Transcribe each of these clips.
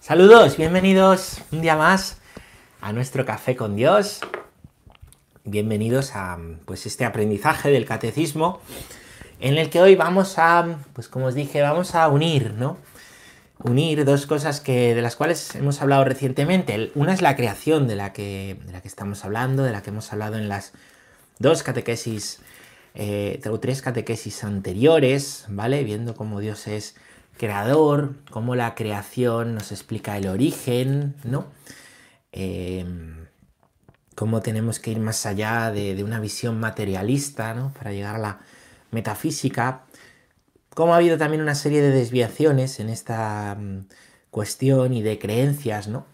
Saludos, bienvenidos un día más a nuestro café con Dios. Bienvenidos a pues este aprendizaje del catecismo en el que hoy vamos a, pues como os dije, vamos a unir, ¿no? Unir dos cosas que, de las cuales hemos hablado recientemente. Una es la creación de la que, de la que estamos hablando, de la que hemos hablado en las dos catequesis, eh, o tres catequesis anteriores, ¿vale? Viendo cómo Dios es creador, cómo la creación nos explica el origen, ¿no? Eh, cómo tenemos que ir más allá de, una visión materialista, ¿no? Para llegar a la metafísica. Cómo ha habido también una serie de desviaciones en esta mm, cuestión y de creencias, ¿no?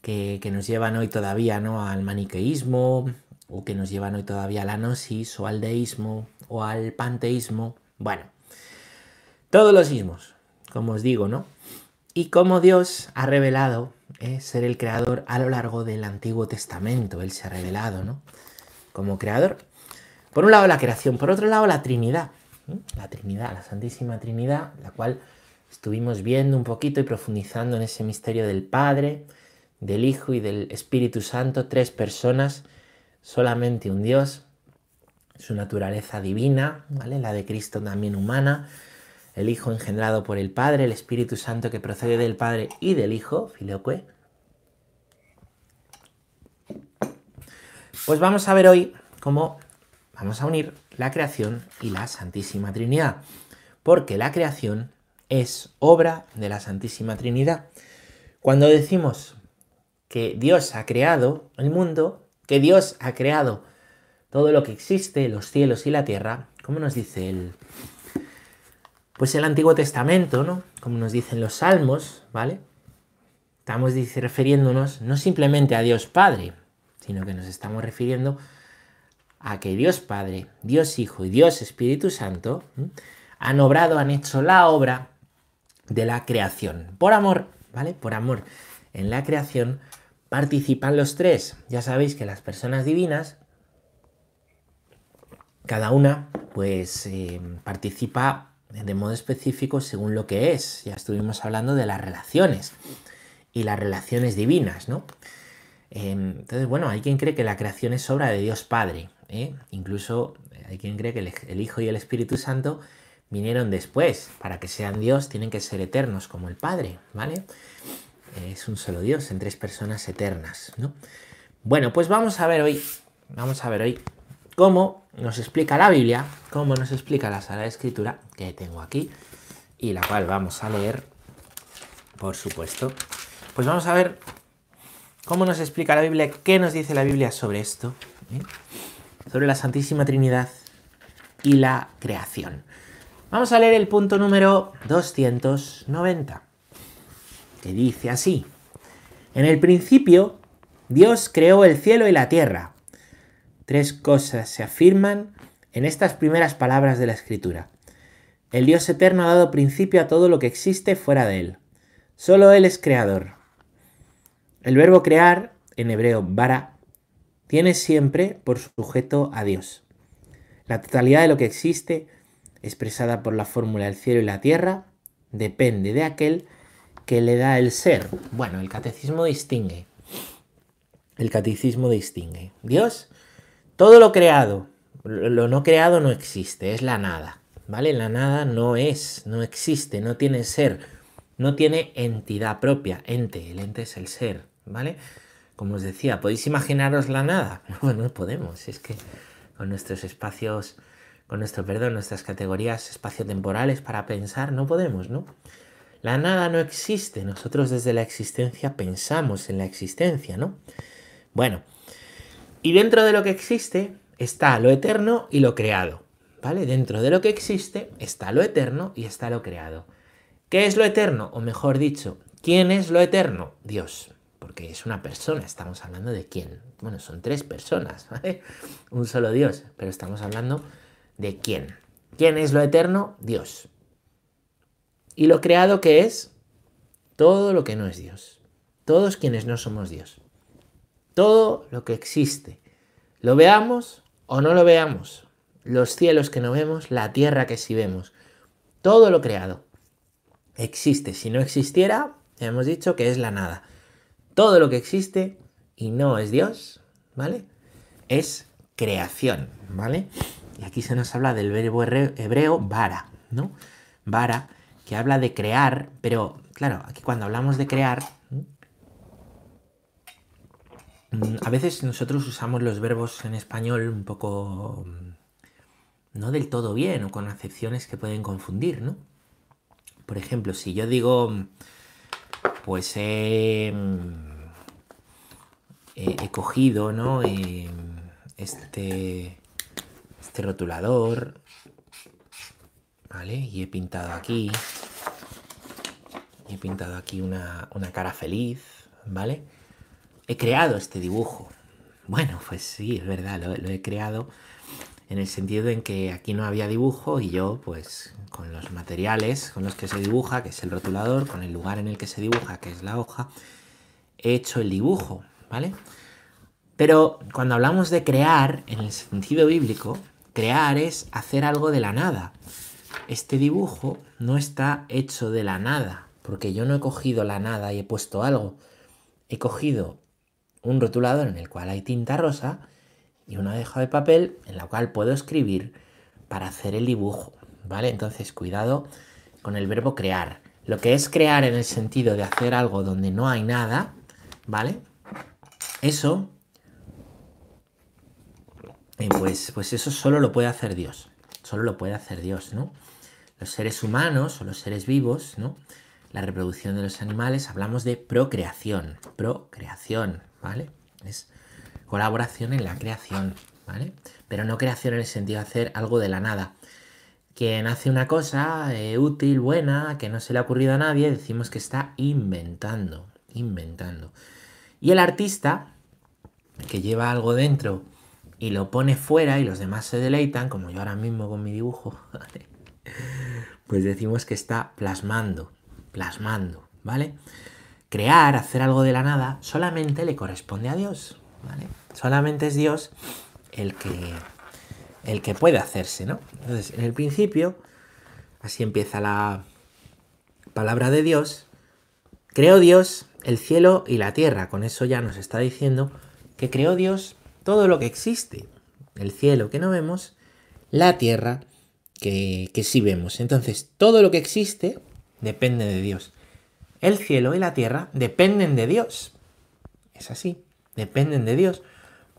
Que, nos llevan hoy todavía, ¿no? Al maniqueísmo, o que nos llevan hoy todavía a la gnosis, o al deísmo, o al panteísmo. Bueno, todos los ismos, como os digo, ¿no? Y cómo Dios ha revelado eh, ser el creador a lo largo del Antiguo Testamento. Él se ha revelado, ¿no? Como creador. Por un lado la creación, por otro lado la Trinidad. La Trinidad, la Santísima Trinidad, la cual estuvimos viendo un poquito y profundizando en ese misterio del Padre, del Hijo y del Espíritu Santo, tres personas, solamente un Dios, su naturaleza divina, ¿vale? La de Cristo también humana, el Hijo engendrado por el Padre, el Espíritu Santo que procede del Padre y del Hijo, Filioque. Pues vamos a ver hoy cómo vamos a unir la creación y la Santísima Trinidad, porque la creación es obra de la Santísima Trinidad. Cuando decimos que Dios ha creado el mundo, que Dios ha creado todo lo que existe, los cielos y la tierra, ¿cómo nos dice el, pues el Antiguo Testamento, ¿no? Como nos dicen los Salmos, ¿vale? Estamos refiriéndonos no simplemente a Dios Padre, sino que nos estamos refiriendo a que Dios Padre, Dios Hijo y Dios Espíritu Santo han obrado, han hecho la obra de la creación. Por amor, ¿vale? Por amor. En la creación participan los tres. Ya sabéis que las personas divinas, cada una, pues eh, participa de modo específico según lo que es. Ya estuvimos hablando de las relaciones y las relaciones divinas, ¿no? Em, entonces, bueno, hay quien cree que la creación es obra de Dios Padre. ¿eh? Incluso hay quien cree que el, Hijo y el Espíritu Santo vinieron después. Para que sean Dios tienen que ser eternos como el Padre, ¿vale? Es un solo Dios en tres personas eternas, ¿no? Bueno, pues vamos a ver hoy, vamos a ver hoy cómo nos explica la Biblia, cómo nos explica la Sala de Escritura que tengo aquí y la cual vamos a leer, por supuesto. Pues vamos a ver cómo nos explica la Biblia, qué nos dice la Biblia sobre esto, ¿eh? sobre la Santísima Trinidad y la creación. Vamos a leer el punto número 290, que dice así. En el principio, Dios creó el cielo y la tierra. Tres cosas se afirman en estas primeras palabras de la Escritura. El Dios eterno ha dado principio a todo lo que existe fuera de Él. Solo Él es creador. El verbo crear, en hebreo bara, tiene siempre por sujeto a Dios. La totalidad de lo que existe, expresada por la fórmula del cielo y la tierra, depende de aquel que le da el ser. Bueno, el catecismo distingue. El catecismo distingue. Dios todo lo creado, lo no creado no existe, es la nada, ¿vale? La nada no es, no existe, no tiene ser, no tiene entidad propia, ente, el ente es el ser, ¿vale? Como os decía, ¿podéis imaginaros la nada? No, no podemos, es que con nuestros espacios, con nuestro perdón, nuestras categorías espaciotemporales para pensar, no podemos, ¿no? La nada no existe, nosotros desde la existencia pensamos en la existencia, ¿no? Bueno, y dentro de lo que existe está lo eterno y lo creado. ¿Vale? Dentro de lo que existe está lo eterno y está lo creado. ¿Qué es lo eterno? O mejor dicho, ¿quién es lo eterno? Dios. Porque es una persona, estamos hablando de quién. Bueno, son tres personas, ¿vale? Un solo Dios, pero estamos hablando de quién. ¿Quién es lo eterno? Dios. ¿Y lo creado qué es? Todo lo que no es Dios. Todos quienes no somos Dios todo lo que existe. Lo veamos o no lo veamos. Los cielos que no vemos, la tierra que sí vemos. Todo lo creado existe. Si no existiera, hemos dicho que es la nada. Todo lo que existe y no es Dios, ¿vale? Es creación, ¿vale? Y aquí se nos habla del verbo hebreo vara, ¿no? Vara, que habla de crear, pero claro, aquí cuando hablamos de crear, a veces nosotros usamos los verbos en español un poco mm, no del todo bien o con acepciones que pueden confundir, ¿no? Por ejemplo, si yo digo, pues he, cogido, ¿no? este, este rotulador, ¿vale? Y he pintado aquí, he pintado aquí una, cara feliz, ¿vale? He creado este dibujo. Bueno, pues sí, es verdad, lo he creado en el sentido en que aquí no había dibujo y yo, pues, con los materiales con los que se dibuja, que es el rotulador, con el lugar en el que se dibuja, que es la hoja, he hecho el dibujo, ¿vale? Pero cuando hablamos de crear, en el sentido bíblico, crear es hacer algo de la nada. Este dibujo no está hecho de la nada, porque yo no he cogido la nada y he puesto algo. He cogido un rotulador en el cual hay tinta rosa y una hoja de papel en la cual puedo escribir para hacer el dibujo, ¿vale? Entonces, cuidado con el verbo crear. Lo que es crear en el sentido de hacer algo donde no hay nada, ¿vale? Eso, eh, pues, pues eso solo lo puede hacer Dios. Solo lo puede hacer Dios, ¿no? Los seres humanos o los seres vivos, ¿no? La reproducción de los animales, hablamos de procreación. Procreación, ¿vale? Es colaboración en la creación, ¿vale? Pero no creación en el sentido de hacer algo de la nada. Quien hace una cosa eh, útil, buena, que no se le ha ocurrido a nadie, decimos que está inventando, inventando. Y el artista, que lleva algo dentro y lo pone fuera y los demás se deleitan, como yo ahora mismo con mi dibujo, pues decimos que está plasmando, plasmando, ¿vale? Crear, hacer algo de la nada, solamente le corresponde a Dios. Solamente es Dios el que, el que puede hacerse, ¿no? Entonces, en el principio, así empieza la palabra de Dios, creó Dios el cielo y la tierra. Con eso ya nos está diciendo que creó Dios todo lo que existe. El cielo que no vemos, la tierra que, que sí vemos. Entonces, todo lo que existe depende de Dios. El cielo y la tierra dependen de Dios. Es así dependen de Dios.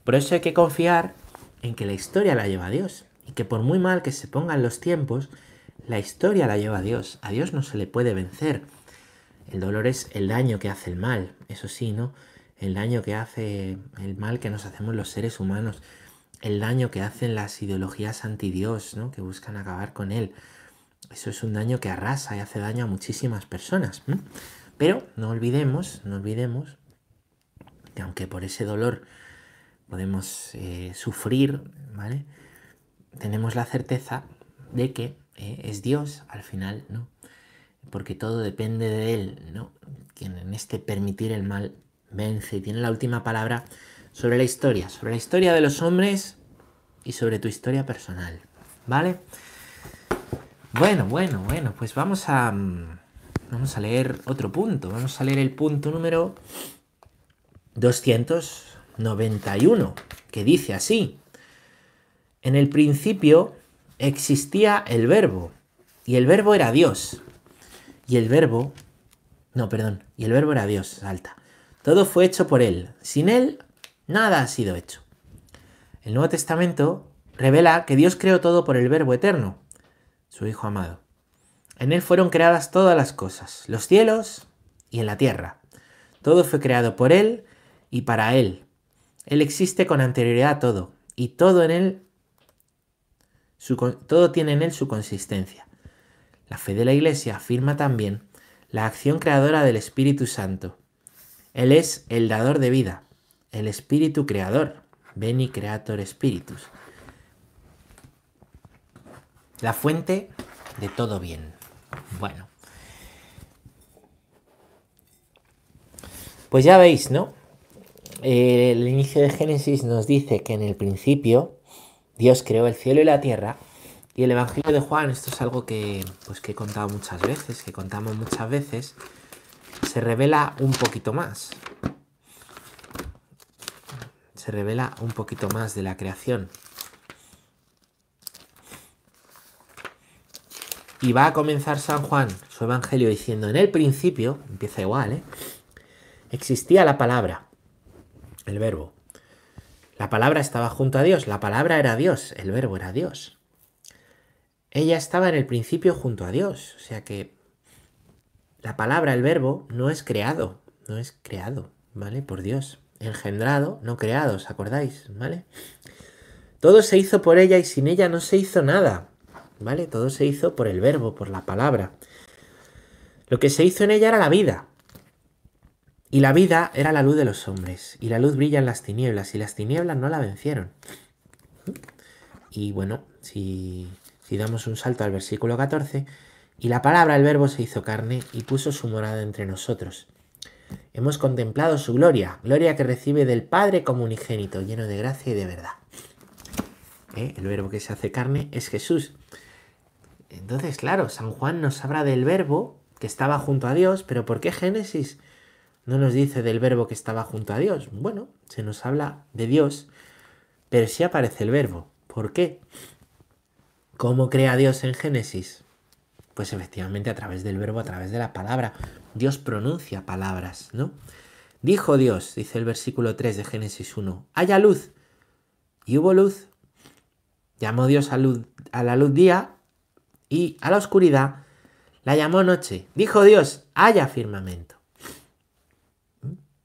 Por eso hay que confiar en que la historia la lleva a Dios. Y que por muy mal que se pongan los tiempos, la historia la lleva a Dios. A Dios no se le puede vencer. El dolor es el daño que hace el mal, eso sí, ¿no? El daño que hace el mal que nos hacemos los seres humanos. El daño que hacen las ideologías anti-Dios, ¿no? Que buscan acabar con él. Eso es un daño que arrasa y hace daño a muchísimas personas. Pero no olvidemos, no olvidemos aunque por ese dolor podemos eh, sufrir, ¿vale? Tenemos la certeza de que eh, es Dios al final, ¿no? Porque todo depende de Él, ¿no? Quien en este permitir el mal vence y tiene la última palabra sobre la historia, sobre la historia de los hombres y sobre tu historia personal, ¿vale? Bueno, bueno, bueno, pues vamos a, mm, vamos a leer otro punto, vamos a leer el punto número 291, que dice así, en el principio existía el verbo, y el verbo era Dios, y el verbo, no, perdón, y el verbo era Dios, salta. Todo fue hecho por Él, sin Él nada ha sido hecho. El Nuevo Testamento revela que Dios creó todo por el verbo eterno, su Hijo amado. En Él fueron creadas todas las cosas, los cielos y en la tierra. Todo fue creado por Él y para Él. Él existe con anterioridad a todo, y todo en Él, todo tiene en Él su consistencia. La fe de la Iglesia afirma también la acción creadora del Espíritu Santo. Él es el dador de vida, el Espíritu creador, Beni Creator Spiritus. La fuente de todo bien. Bueno. Pues ya veis, ¿no? el inicio de Génesis nos dice que en el principio Dios creó el cielo y la tierra. Y el Evangelio de Juan, esto es algo que, pues, que he contado muchas veces, que contamos muchas veces, se revela un poquito más. Se revela un poquito más de la creación. Y va a comenzar San Juan su evangelio diciendo, en el principio, empieza igual, ¿eh? existía la palabra, el verbo. La palabra estaba junto a Dios, la palabra era Dios, el verbo era Dios. Ella estaba en el principio junto a Dios, o sea que la palabra, el verbo, no es creado, no es creado, ¿vale? Por Dios. Engendrado, no creado, ¿os acordáis? ¿Vale? Todo se hizo por ella y sin ella no se hizo nada. ¿Vale? Todo se hizo por el verbo, por la palabra. Lo que se hizo en ella era la vida. Y la vida era la luz de los hombres. Y la luz brilla en las tinieblas. Y las tinieblas no la vencieron. Y bueno, si, si damos un salto al versículo 14. Y la palabra, el verbo, se hizo carne y puso su morada entre nosotros. Hemos contemplado su gloria, gloria que recibe del Padre como unigénito, lleno de gracia y de verdad. ¿Eh? El verbo que se hace carne es Jesús. Entonces, claro, San Juan nos habla del verbo que estaba junto a Dios, pero ¿por qué Génesis no nos dice del verbo que estaba junto a Dios? Bueno, se nos habla de Dios, pero sí aparece el verbo. ¿Por qué? ¿Cómo crea Dios en Génesis? Pues efectivamente a través del verbo, a través de la palabra. Dios pronuncia palabras, ¿no? Dijo Dios, dice el versículo 3 de Génesis 1, haya luz. Y hubo luz. Llamó Dios a, luz, a la luz día y a la oscuridad la llamó noche. Dijo Dios, haya firmamento.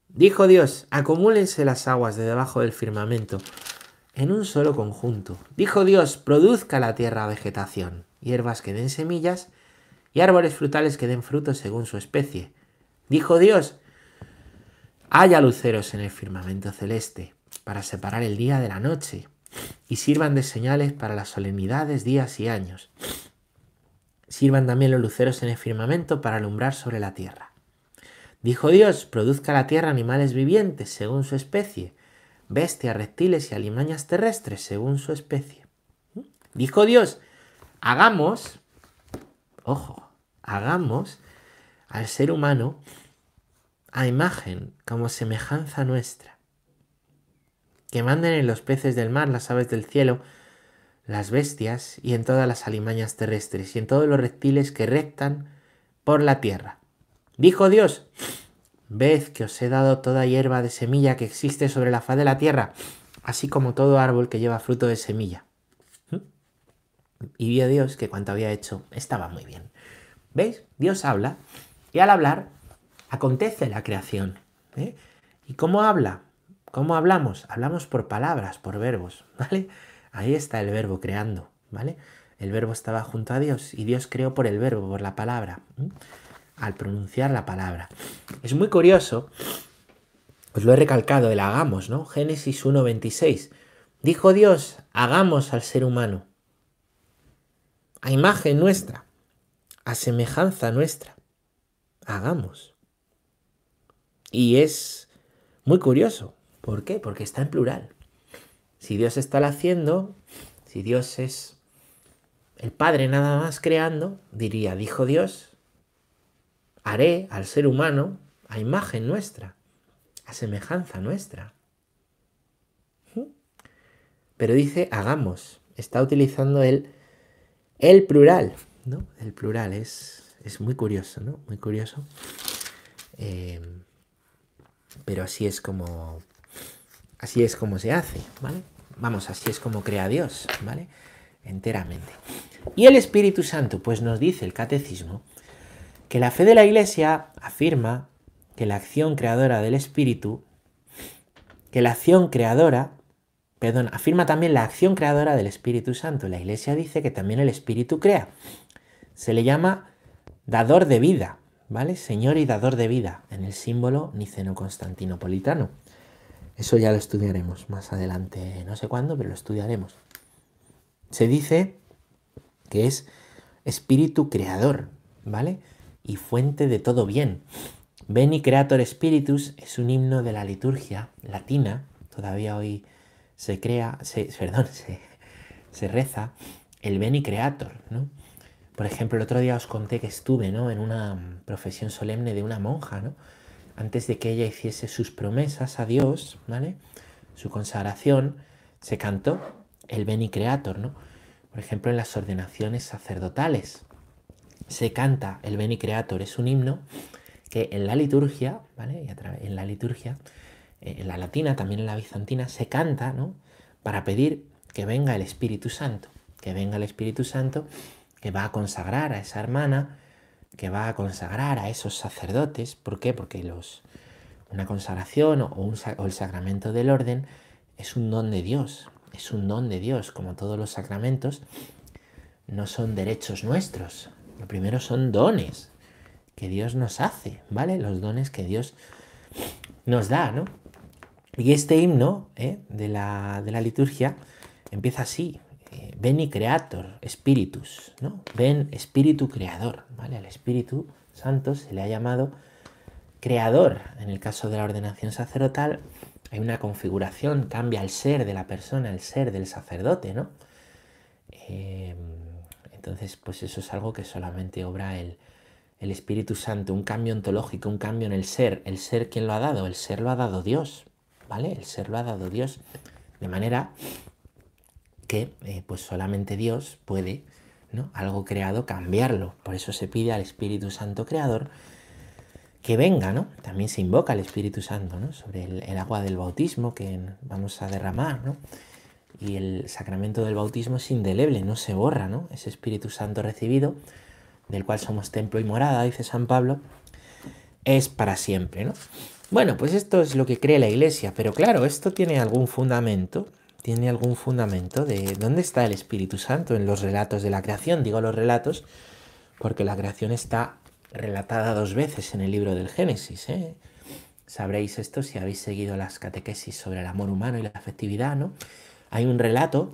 Dijo Dios, acumúlense las aguas de debajo del firmamento en un solo conjunto. Dijo Dios, produzca la tierra vegetación, hierbas que den semillas y árboles frutales que den frutos según su especie. Dijo Dios, haya luceros en el firmamento celeste para separar el día de la noche y sirvan de señales para las solemnidades, días y años Sirvan también los luceros en el firmamento para alumbrar sobre la tierra. Dijo Dios, produzca la tierra animales vivientes según su especie, bestias, reptiles y alimañas terrestres según su especie. Dijo Dios, hagamos, ojo, hagamos al ser humano a imagen como semejanza nuestra, que manden en los peces del mar, las aves del cielo, las bestias y en todas las alimañas terrestres y en todos los reptiles que rectan por la tierra. Dijo Dios, ved que os he dado toda hierba de semilla que existe sobre la faz de la tierra, así como todo árbol que lleva fruto de semilla. Y vio Dios que cuanto había hecho estaba muy bien. ¿Veis? Dios habla y al hablar acontece la creación. ¿eh? ¿Y cómo habla? ¿Cómo hablamos? Hablamos por palabras, por verbos, ¿vale? Ahí está el verbo creando, ¿vale? El verbo estaba junto a Dios y Dios creó por el verbo, por la palabra, al pronunciar la palabra. Es muy curioso, os lo he recalcado, el hagamos, ¿no? Génesis 1.26. Dijo Dios, hagamos al ser humano, a imagen nuestra, a semejanza nuestra. Hagamos. Y es muy curioso. ¿Por qué? Porque está en plural. Si Dios está haciendo, si Dios es el Padre nada más creando, diría, dijo Dios, haré al ser humano a imagen nuestra, a semejanza nuestra. ¿Mm? Pero dice, hagamos, está utilizando el, el plural, ¿no? El plural es, es muy curioso, ¿no? Muy curioso. Eh, pero así es como Así es como se hace, ¿vale? Vamos, así es como crea Dios, ¿vale? Enteramente. Y el Espíritu Santo, pues nos dice el catecismo que la fe de la Iglesia afirma que la acción creadora del Espíritu, que la acción creadora, perdón, afirma también la acción creadora del Espíritu Santo. La Iglesia dice que también el Espíritu crea. Se le llama dador de vida, ¿vale? Señor y dador de vida, en el símbolo niceno-constantinopolitano. Eso ya lo estudiaremos más adelante, no sé cuándo, pero lo estudiaremos. Se dice que es espíritu creador, ¿vale? Y fuente de todo bien. Beni Creator Spiritus es un himno de la liturgia latina, todavía hoy se crea, se, perdón, se, reza el Beni Creator, ¿no? Por ejemplo, el otro día os conté que estuve ¿no? en una profesión solemne de una monja, ¿no? Antes de que ella hiciese sus promesas a Dios, ¿vale? Su consagración, se cantó el Beni Creator, ¿no? Por ejemplo, en las ordenaciones sacerdotales se canta el Beni Creator, es un himno que en la liturgia, ¿vale? Y en la liturgia, eh, en la latina, también en la bizantina, se canta, ¿no? Para pedir que venga el Espíritu Santo, que venga el Espíritu Santo que va a consagrar a esa hermana, que va a consagrar a esos sacerdotes. ¿Por qué? Porque los, una consagración o, un, el sacramento del orden es un don de Dios, es un don de Dios, como todos los sacramentos, no son derechos nuestros. Lo primero son dones que Dios nos hace, ¿vale? Los dones que Dios nos da, ¿no? Y este himno ¿eh? de, la, de la liturgia empieza así, y creator, espíritus, ¿no? Ven espíritu creador, ¿vale? Al Espíritu Santo se le ha llamado creador. En el caso de la ordenación sacerdotal hay una configuración, cambia el ser de la persona, el ser del sacerdote, ¿no? Em, entonces, pues eso es algo que solamente obra el, el Espíritu Santo, un cambio ontológico, un cambio en el ser. ¿El ser quién lo ha dado? El ser lo ha dado Dios, ¿vale? El ser lo ha dado Dios. De manera que eh, pues solamente Dios puede, ¿no? Algo creado, cambiarlo. Por eso se pide al Espíritu Santo Creador que venga, ¿no? También se invoca al Espíritu Santo, ¿no? Sobre el, agua del bautismo que vamos a derramar, ¿no? Y el sacramento del bautismo es indeleble, no se borra, ¿no? Ese Espíritu Santo recibido, del cual somos templo y morada, dice San Pablo, es para siempre, ¿no? Bueno, pues esto es lo que cree la Iglesia, pero claro, esto tiene algún fundamento, tiene algún fundamento de dónde está el Espíritu Santo en los relatos de la creación. Digo los relatos porque la creación está relatada dos veces en el libro del Génesis. ¿eh? Sabréis esto si habéis seguido las catequesis sobre el amor humano y la afectividad. ¿no? Hay un relato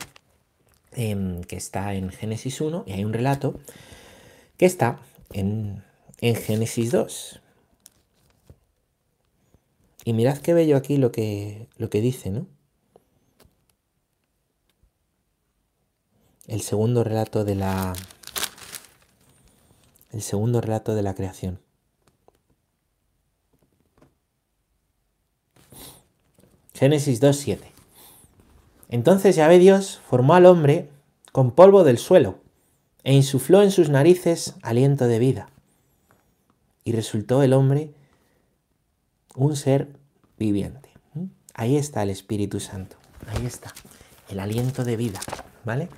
em, que está en Génesis 1 y hay un relato que está en, en Génesis 2. Y mirad qué bello aquí lo que, lo que dice, ¿no? El segundo relato de la el segundo relato de la creación. Génesis 2:7. Entonces Yahvé Dios formó al hombre con polvo del suelo e insufló en sus narices aliento de vida. Y resultó el hombre un ser viviente. Ahí está el Espíritu Santo. Ahí está. El aliento de vida. ¿Vale?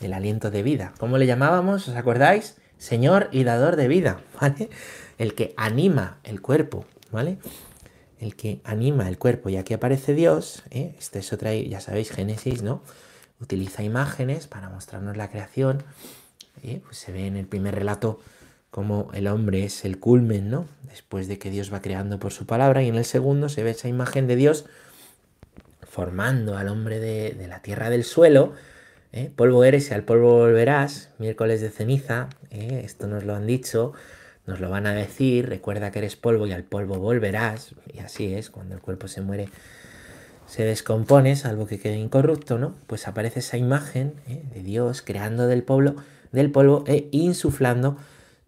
El aliento de vida. ¿Cómo le llamábamos? ¿Os acordáis? Señor y dador de vida, ¿vale? El que anima el cuerpo, ¿vale? El que anima el cuerpo. Y aquí aparece Dios, ¿eh? Este es otra, ya sabéis, Génesis, ¿no? Utiliza imágenes para mostrarnos la creación. ¿eh? Pues se ve en el primer relato como el hombre es el culmen, ¿no? Después de que Dios va creando por su palabra. Y en el segundo se ve esa imagen de Dios formando al hombre de la tierra del suelo ¿eh? Polvo eres y al polvo volverás, miércoles de ceniza, ¿eh? esto nos lo han dicho, nos lo van a decir, recuerda que eres polvo y al polvo volverás, y así es, cuando el cuerpo se muere se descompone, salvo que quede incorrupto, ¿no? Pues aparece esa imagen ¿eh? de Dios creando del polvo, del polvo e insuflando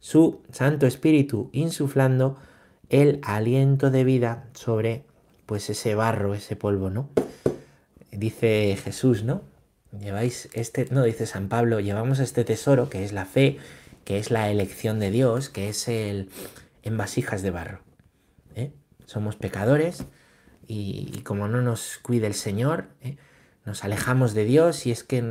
su Santo Espíritu, insuflando el aliento de vida sobre pues ese barro, ese polvo, ¿no? Dice Jesús, ¿no? Lleváis este, no, dice San Pablo, llevamos este tesoro que es la fe, que es la elección de Dios, que es el en vasijas de barro. ¿eh? Somos pecadores y, como no nos cuide el Señor, ¿eh? nos alejamos de Dios y es que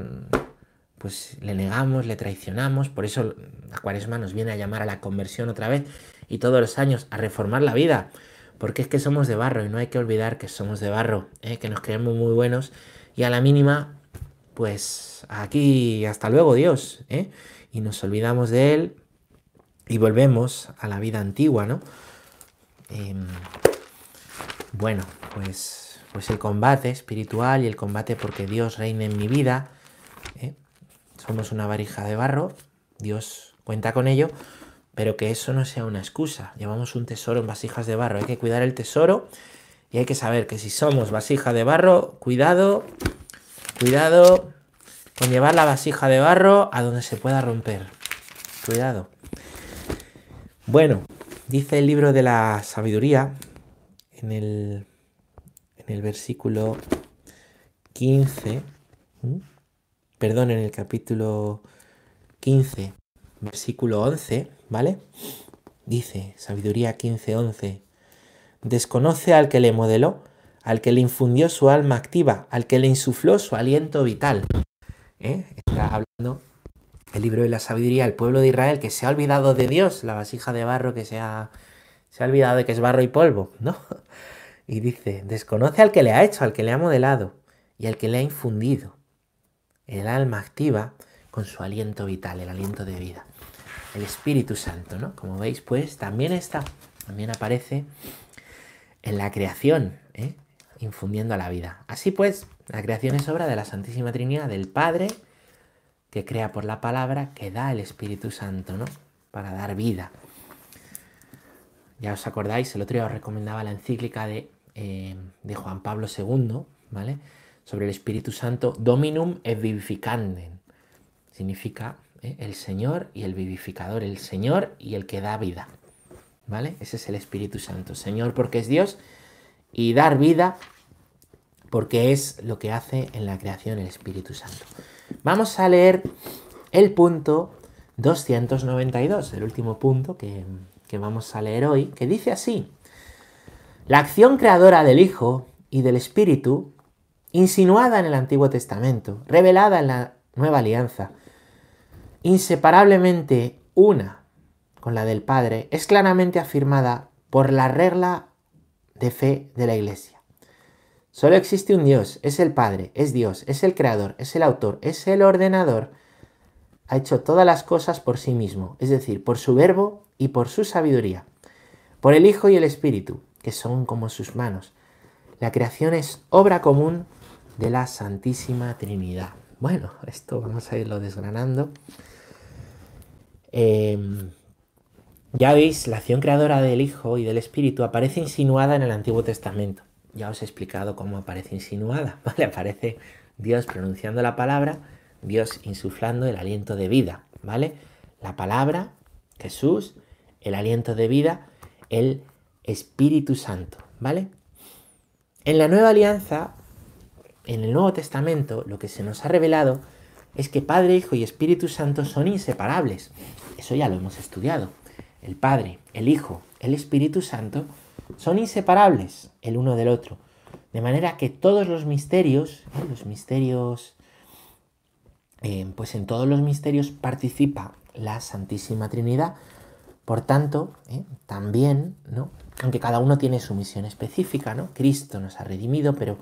pues le negamos, le traicionamos, por eso la cuaresma nos viene a llamar a la conversión otra vez y todos los años a reformar la vida, porque es que somos de barro y no hay que olvidar que somos de barro, ¿eh? que nos creemos muy buenos y a la mínima pues aquí hasta luego Dios, ¿eh? Y nos olvidamos de Él y volvemos a la vida antigua, ¿no? Em, bueno, pues, pues el combate espiritual y el combate porque Dios reine en mi vida, ¿eh? somos una varija de barro, Dios cuenta con ello, pero que eso no sea una excusa. Llevamos un tesoro en vasijas de barro, hay que cuidar el tesoro y hay que saber que si somos vasija de barro, cuidado, Cuidado con llevar la vasija de barro a donde se pueda romper. Cuidado. Bueno, dice el libro de la sabiduría en el, en el versículo 15, perdón, en el capítulo 15, versículo 11, ¿vale? Dice, sabiduría 15, 11, desconoce al que le modeló, al que le infundió su alma activa, al que le insufló su aliento vital. ¿Eh? Está hablando el libro de la sabiduría, el pueblo de Israel que se ha olvidado de Dios, la vasija de barro que se ha, se ha olvidado de que es barro y polvo, ¿no? Y dice, desconoce al que le ha hecho, al que le ha modelado y al que le ha infundido el alma activa con su aliento vital, el aliento de vida. El Espíritu Santo, ¿no? Como veis, pues también está, también aparece en la creación, ¿eh? Infundiendo a la vida. Así pues, la creación es obra de la Santísima Trinidad, del Padre, que crea por la palabra, que da el Espíritu Santo, ¿no? Para dar vida. Ya os acordáis, el otro día os recomendaba la encíclica de, eh, Juan Pablo II, ¿vale? Sobre el Espíritu Santo, Dominum et vivificandem. Significa ¿eh? el Señor y el vivificador, el Señor y el que da vida. ¿Vale? Ese es el Espíritu Santo. Señor porque es Dios y dar vida porque es lo que hace en la creación el Espíritu Santo. Vamos a leer el punto 292, el último punto que, que vamos a leer hoy, que dice así. La acción creadora del Hijo y del Espíritu, insinuada en el Antiguo Testamento, revelada en la Nueva Alianza, inseparablemente una con la del Padre, es claramente afirmada por la regla de fe de la Iglesia. Solo existe un Dios, es el Padre, es Dios, es el Creador, es el Autor, es el Ordenador. Ha hecho todas las cosas por sí mismo, es decir, por su verbo y por su sabiduría, por el Hijo y el Espíritu, que son como sus manos. La creación es obra común de la Santísima Trinidad. Bueno, esto vamos a irlo desgranando. Em, ya veis, la acción creadora del Hijo y del Espíritu aparece insinuada en el Antiguo Testamento. Ya os he explicado cómo aparece insinuada, ¿vale? Aparece Dios pronunciando la palabra, Dios insuflando el aliento de vida, ¿vale? La palabra, Jesús, el aliento de vida, el Espíritu Santo, ¿vale? En la nueva alianza, en el Nuevo Testamento, lo que se nos ha revelado es que Padre, Hijo y Espíritu Santo son inseparables. Eso ya lo hemos estudiado el Padre, el Hijo, el Espíritu Santo, son inseparables el uno del otro. De manera que todos los misterios, ¿eh? los misterios, eh, pues en todos los misterios participa la Santísima Trinidad. Por tanto, ¿eh? también, ¿no? aunque cada uno tiene su misión específica, ¿no? Cristo nos ha redimido, pero,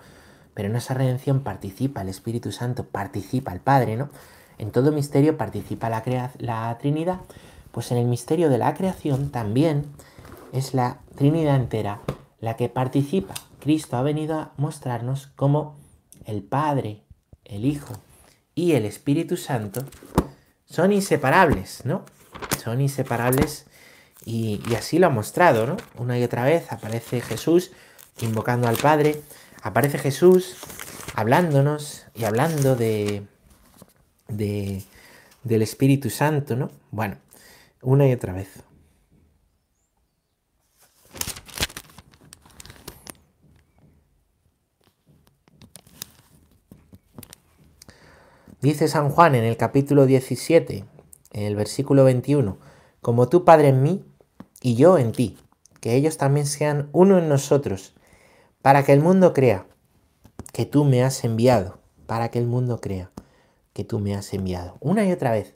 pero en esa redención participa el Espíritu Santo, participa el Padre, ¿no? En todo misterio participa la, la Trinidad pues en el misterio de la creación también es la Trinidad entera la que participa. Cristo ha venido a mostrarnos cómo el Padre, el Hijo y el Espíritu Santo son inseparables, ¿no? Son inseparables y, así lo ha mostrado, ¿no? Una y otra vez aparece Jesús invocando al Padre, aparece Jesús hablándonos y hablando de, de del Espíritu Santo, ¿no? Bueno, una y otra vez. Dice San Juan en el capítulo 17, en el versículo 21, como tú, Padre, en mí y yo en ti, que ellos también sean uno en nosotros, para que el mundo crea que tú me has enviado, para que el mundo crea que tú me has enviado. Una y otra vez,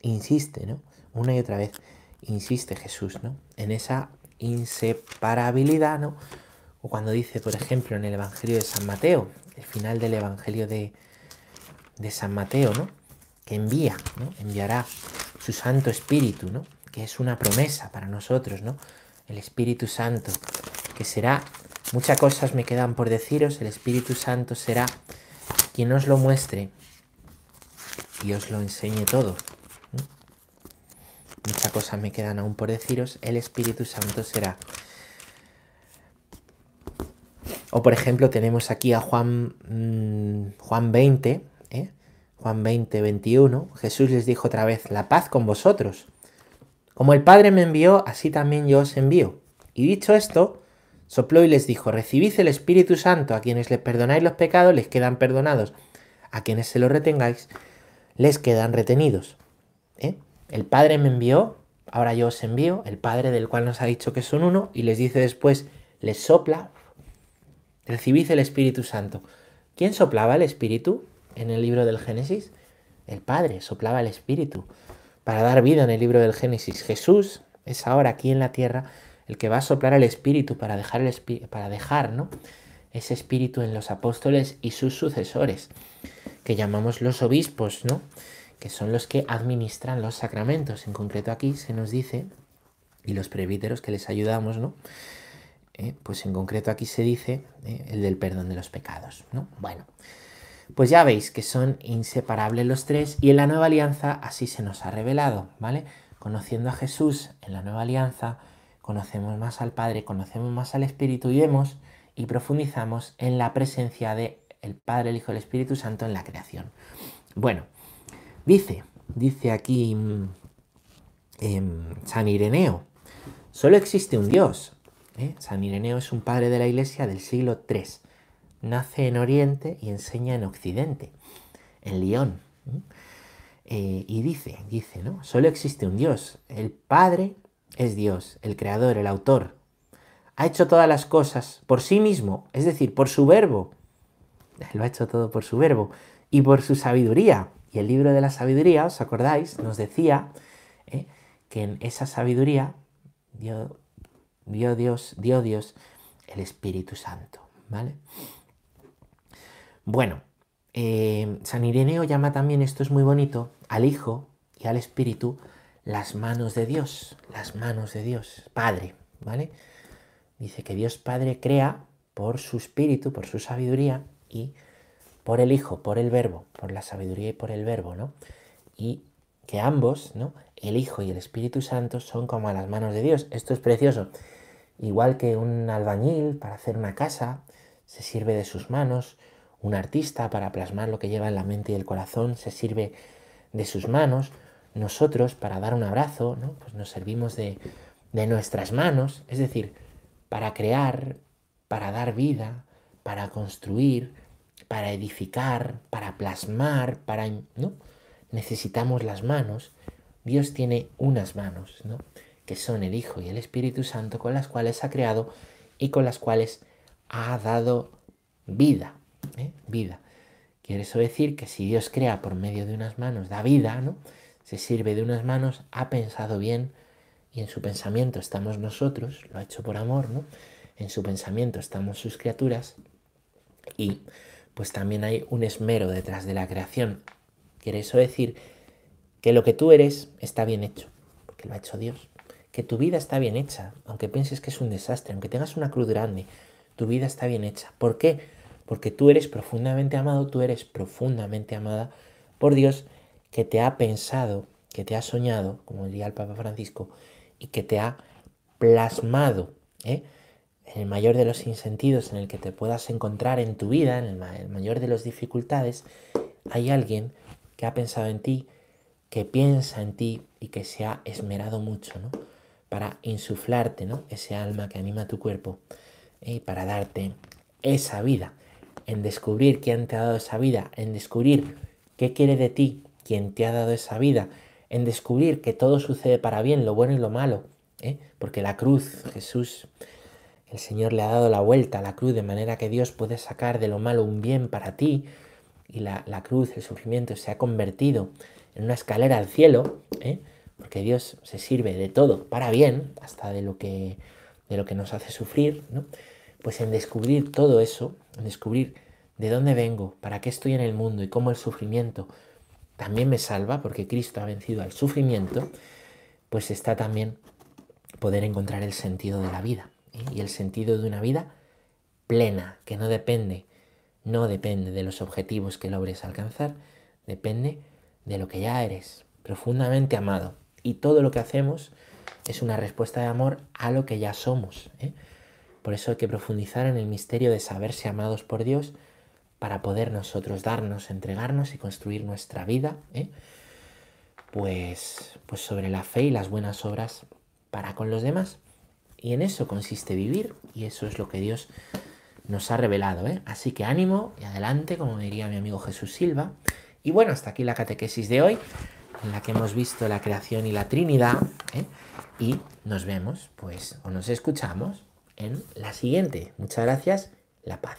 insiste, ¿no? una y otra vez insiste Jesús, ¿no? En esa inseparabilidad, ¿no? O cuando dice, por ejemplo, en el Evangelio de San Mateo, el final del Evangelio de, de San Mateo, ¿no? Que envía, ¿no? Enviará su Santo Espíritu, ¿no? Que es una promesa para nosotros, ¿no? El Espíritu Santo, que será, muchas cosas me quedan por deciros, el Espíritu Santo será quien os lo muestre y os lo enseñe todo, muchas cosas me quedan aún por deciros, el Espíritu Santo será. O por ejemplo tenemos aquí a Juan, mm, Juan 20, ¿eh? Juan 20, 21, Jesús les dijo otra vez, la paz con vosotros. Como el Padre me envió, así también yo os envío. Y dicho esto, sopló y les dijo, recibid el Espíritu Santo, a quienes les perdonáis los pecados, les quedan perdonados, a quienes se los retengáis, les quedan retenidos. ¿Eh? El Padre me envió, ahora yo os envío, el Padre del cual nos ha dicho que son uno, y les dice después, les sopla, recibid el Espíritu Santo. ¿Quién soplaba el Espíritu en el libro del Génesis? El Padre soplaba el Espíritu para dar vida en el libro del Génesis. Jesús es ahora aquí en la tierra el que va a soplar el Espíritu para dejar, el para dejar ¿no? ese Espíritu en los apóstoles y sus sucesores, que llamamos los obispos, ¿no? que son los que administran los sacramentos. En concreto aquí se nos dice, y los presbíteros que les ayudamos, ¿no? Eh, pues en concreto aquí se dice eh, el del perdón de los pecados. ¿no? Bueno, pues ya veis que son inseparables los tres y en la nueva alianza así se nos ha revelado, ¿vale? Conociendo a Jesús en la nueva alianza, conocemos más al Padre, conocemos más al Espíritu y vemos y profundizamos en la presencia de el Padre, el Hijo y el Espíritu Santo en la creación. Bueno, dice, dice aquí mm, San Ireneo, solo existe un Dios. ¿eh? San Ireneo es un padre de la Iglesia del siglo III nace en Oriente y enseña en Occidente, en Lyon. Eh, y dice, dice, ¿no? Solo existe un Dios. El Padre es Dios, el Creador, el Autor. Ha hecho todas las cosas por sí mismo, es decir, por su verbo. Lo ha hecho todo por su verbo y por su sabiduría. Y el libro de la sabiduría, ¿os acordáis? Nos decía ¿eh? que en esa sabiduría dio, dio, Dios, dio Dios el Espíritu Santo. ¿Vale? Bueno, eh, San Ireneo llama también, esto es muy bonito, al Hijo y al Espíritu las manos de Dios, las manos de Dios, Padre, ¿vale? Dice que Dios Padre crea por su Espíritu, por su sabiduría y por el Hijo, por el Verbo, por la sabiduría y por el Verbo, ¿no? Y que ambos, ¿no? El Hijo y el Espíritu Santo son como a las manos de Dios. Esto es precioso. Igual que un albañil para hacer una casa se sirve de sus manos, un artista para plasmar lo que lleva en la mente y el corazón se sirve de sus manos. Nosotros para dar un abrazo, pues nos servimos de, de nuestras manos, es decir, para crear, para dar vida, para construir, para edificar, para plasmar, para... ¿no? Necesitamos las manos. Dios tiene unas manos, ¿no? que son el Hijo y el Espíritu Santo, con las cuales ha creado y con las cuales ha dado vida. ¿Eh? vida. Quiere eso decir que si Dios crea por medio de unas manos, da vida, ¿no? Se sirve de unas manos, ha pensado bien y en su pensamiento estamos nosotros, lo ha hecho por amor, ¿no? En su pensamiento estamos sus criaturas y pues también hay un esmero detrás de la creación. Quiere eso decir que lo que tú eres está bien hecho, porque lo ha hecho Dios. Que tu vida está bien hecha, aunque pienses que es un desastre, aunque tengas una cruz grande, tu vida está bien hecha. ¿Por qué? Porque tú eres profundamente amado, tú eres profundamente amada por Dios que te ha pensado, que te ha soñado, como diría el Papa Francisco, y que te ha plasmado ¿eh? en el mayor de los sinsentidos en el que te puedas encontrar en tu vida, en el, mayor de las dificultades, hay alguien que ha pensado en ti, que piensa en ti y que se ha esmerado mucho, ¿no? Para insuflarte, ¿no? Ese alma que anima tu cuerpo y ¿eh? para darte esa vida en descubrir quién te ha dado esa vida, en descubrir qué quiere de ti quien te ha dado esa vida, en descubrir que todo sucede para bien, lo bueno y lo malo, ¿eh? porque la cruz, Jesús, el Señor le ha dado la vuelta a la cruz de manera que Dios puede sacar de lo malo un bien para ti, y la, cruz, el sufrimiento, se ha convertido en una escalera al cielo, ¿eh? porque Dios se sirve de todo para bien, hasta de lo que, de lo que nos hace sufrir, ¿no? Pues en descubrir todo eso, en descubrir de dónde vengo, para qué estoy en el mundo y cómo el sufrimiento también me salva, porque Cristo ha vencido al sufrimiento, pues está también poder encontrar el sentido de la vida ¿eh? y el sentido de una vida plena, que no depende, no depende de los objetivos que logres alcanzar, depende de lo que ya eres, profundamente amado. Y todo lo que hacemos es una respuesta de amor a lo que ya somos. ¿eh? Por eso hay que profundizar en el misterio de saberse amados por Dios para poder nosotros darnos, entregarnos y construir nuestra vida, ¿eh? pues, pues sobre la fe y las buenas obras para con los demás. Y en eso consiste vivir y eso es lo que Dios nos ha revelado. ¿eh? Así que ánimo y adelante, como diría mi amigo Jesús Silva. Y bueno, hasta aquí la catequesis de hoy, en la que hemos visto la creación y la Trinidad. ¿eh? Y nos vemos, pues, o nos escuchamos en la siguiente. Muchas gracias, la paz.